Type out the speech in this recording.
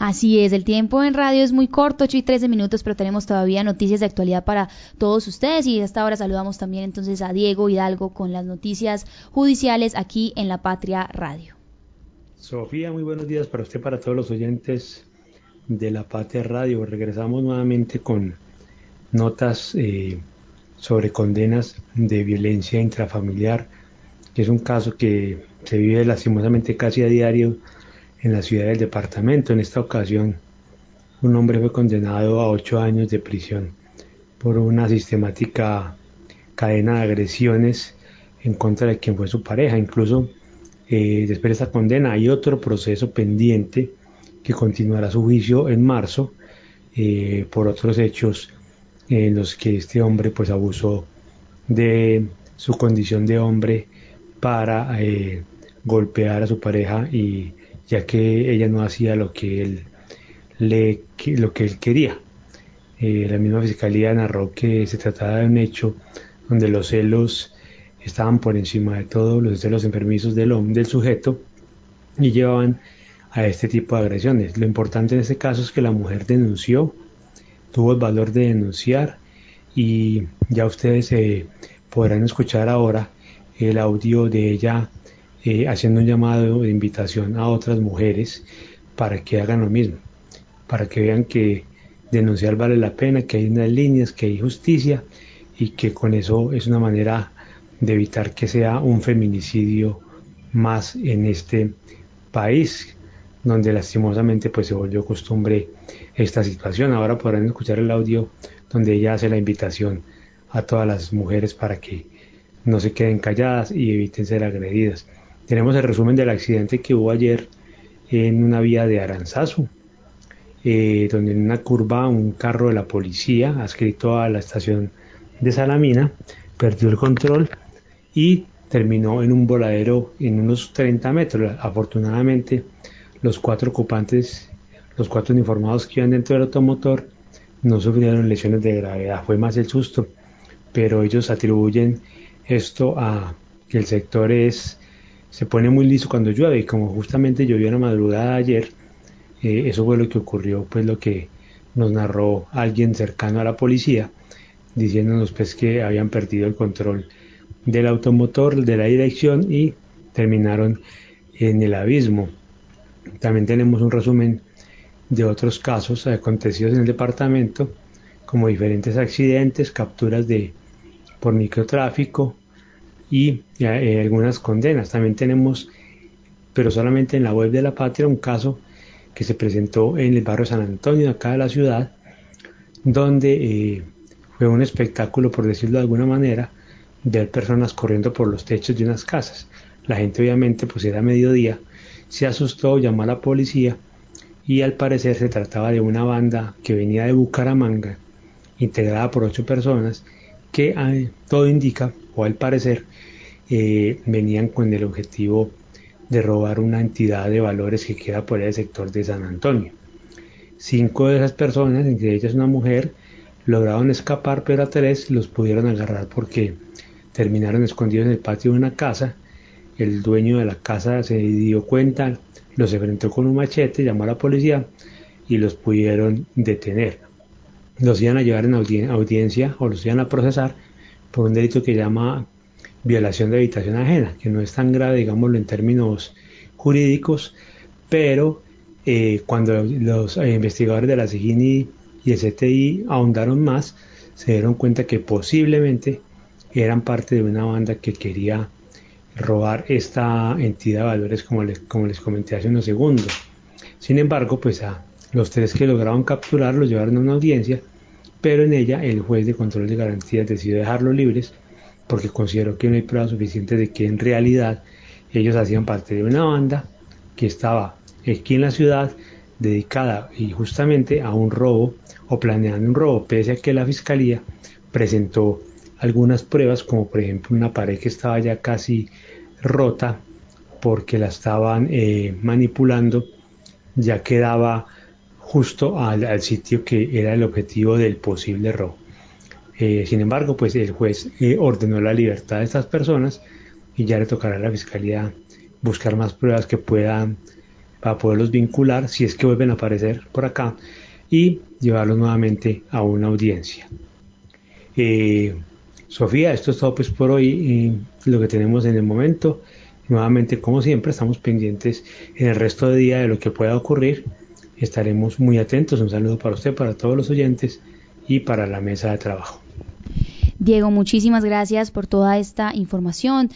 Así es, el tiempo en radio es muy corto, 8 y 13 minutos, pero tenemos todavía noticias de actualidad para todos ustedes y a esta hora saludamos también entonces a Diego Hidalgo con las noticias judiciales aquí en La Patria Radio. Sofía, muy buenos días para usted, para todos los oyentes de La Patria Radio. Regresamos nuevamente con notas eh, sobre condenas de violencia intrafamiliar, que es un caso que se vive lastimosamente casi a diario en la ciudad del departamento. En esta ocasión, un hombre fue condenado a ocho años de prisión por una sistemática cadena de agresiones en contra de quien fue su pareja. Incluso eh, después de esta condena hay otro proceso pendiente que continuará su juicio en marzo eh, por otros hechos en los que este hombre pues abusó de su condición de hombre para eh, golpear a su pareja y ya que ella no hacía lo que él le lo que él quería. Eh, la misma fiscalía narró que se trataba de un hecho donde los celos estaban por encima de todo los celos enfermizos del del sujeto y llevaban a este tipo de agresiones. Lo importante en este caso es que la mujer denunció tuvo el valor de denunciar y ya ustedes eh, podrán escuchar ahora el audio de ella eh, haciendo un llamado de invitación a otras mujeres para que hagan lo mismo, para que vean que denunciar vale la pena, que hay unas líneas, que hay justicia y que con eso es una manera de evitar que sea un feminicidio más en este país donde lastimosamente pues se volvió costumbre esta situación. Ahora podrán escuchar el audio donde ella hace la invitación a todas las mujeres para que no se queden calladas y eviten ser agredidas. Tenemos el resumen del accidente que hubo ayer en una vía de Aranzazu, eh, donde en una curva un carro de la policía, adscrito a la estación de Salamina, perdió el control y terminó en un voladero en unos 30 metros. Afortunadamente, los cuatro ocupantes, los cuatro uniformados que iban dentro del automotor, no sufrieron lesiones de gravedad, fue más el susto, pero ellos atribuyen esto a que el sector es se pone muy liso cuando llueve y como justamente llovió en la madrugada ayer, eh, eso fue lo que ocurrió, pues lo que nos narró alguien cercano a la policía, diciéndonos pues que habían perdido el control del automotor, de la dirección y terminaron en el abismo. También tenemos un resumen de otros casos acontecidos en el departamento, como diferentes accidentes, capturas de por microtráfico y eh, algunas condenas. También tenemos, pero solamente en la web de la patria, un caso que se presentó en el barrio San Antonio, acá de la ciudad, donde eh, fue un espectáculo, por decirlo de alguna manera, ver personas corriendo por los techos de unas casas. La gente obviamente, pues era mediodía, se asustó, llamó a la policía y al parecer se trataba de una banda que venía de Bucaramanga, integrada por ocho personas, que ah, todo indica, o al parecer, eh, venían con el objetivo de robar una entidad de valores que queda por el sector de San Antonio. Cinco de esas personas, entre ellas una mujer, lograron escapar, pero a tres los pudieron agarrar porque terminaron escondidos en el patio de una casa el dueño de la casa se dio cuenta, los enfrentó con un machete, llamó a la policía y los pudieron detener. Los iban a llevar en audiencia o los iban a procesar por un delito que llama violación de habitación ajena, que no es tan grave, digámoslo, en términos jurídicos, pero eh, cuando los eh, investigadores de la CIGINI y el CTI ahondaron más, se dieron cuenta que posiblemente eran parte de una banda que quería robar esta entidad de valores como les, como les comenté hace unos segundos. Sin embargo, pues a los tres que lograron capturar los llevaron a una audiencia, pero en ella el juez de control de garantías decidió dejarlos libres porque consideró que no hay pruebas suficientes de que en realidad ellos hacían parte de una banda que estaba aquí en la ciudad dedicada y justamente a un robo o planeando un robo, pese a que la fiscalía presentó algunas pruebas, como por ejemplo una pared que estaba ya casi rota porque la estaban eh, manipulando, ya quedaba justo al, sitio que era el objetivo del posible robo. Eh, sin embargo, pues el juez eh, ordenó la libertad de estas personas y ya le tocará a la fiscalía buscar más pruebas que puedan para poderlos vincular si es que vuelven a aparecer por acá y llevarlos nuevamente a una audiencia. Eh, Sofía, esto es todo pues por hoy y lo que tenemos en el momento. Nuevamente, como siempre, estamos pendientes en el resto de día de lo que pueda ocurrir. Estaremos muy atentos. Un saludo para usted, para todos los oyentes y para la mesa de trabajo. Diego, muchísimas gracias por toda esta información.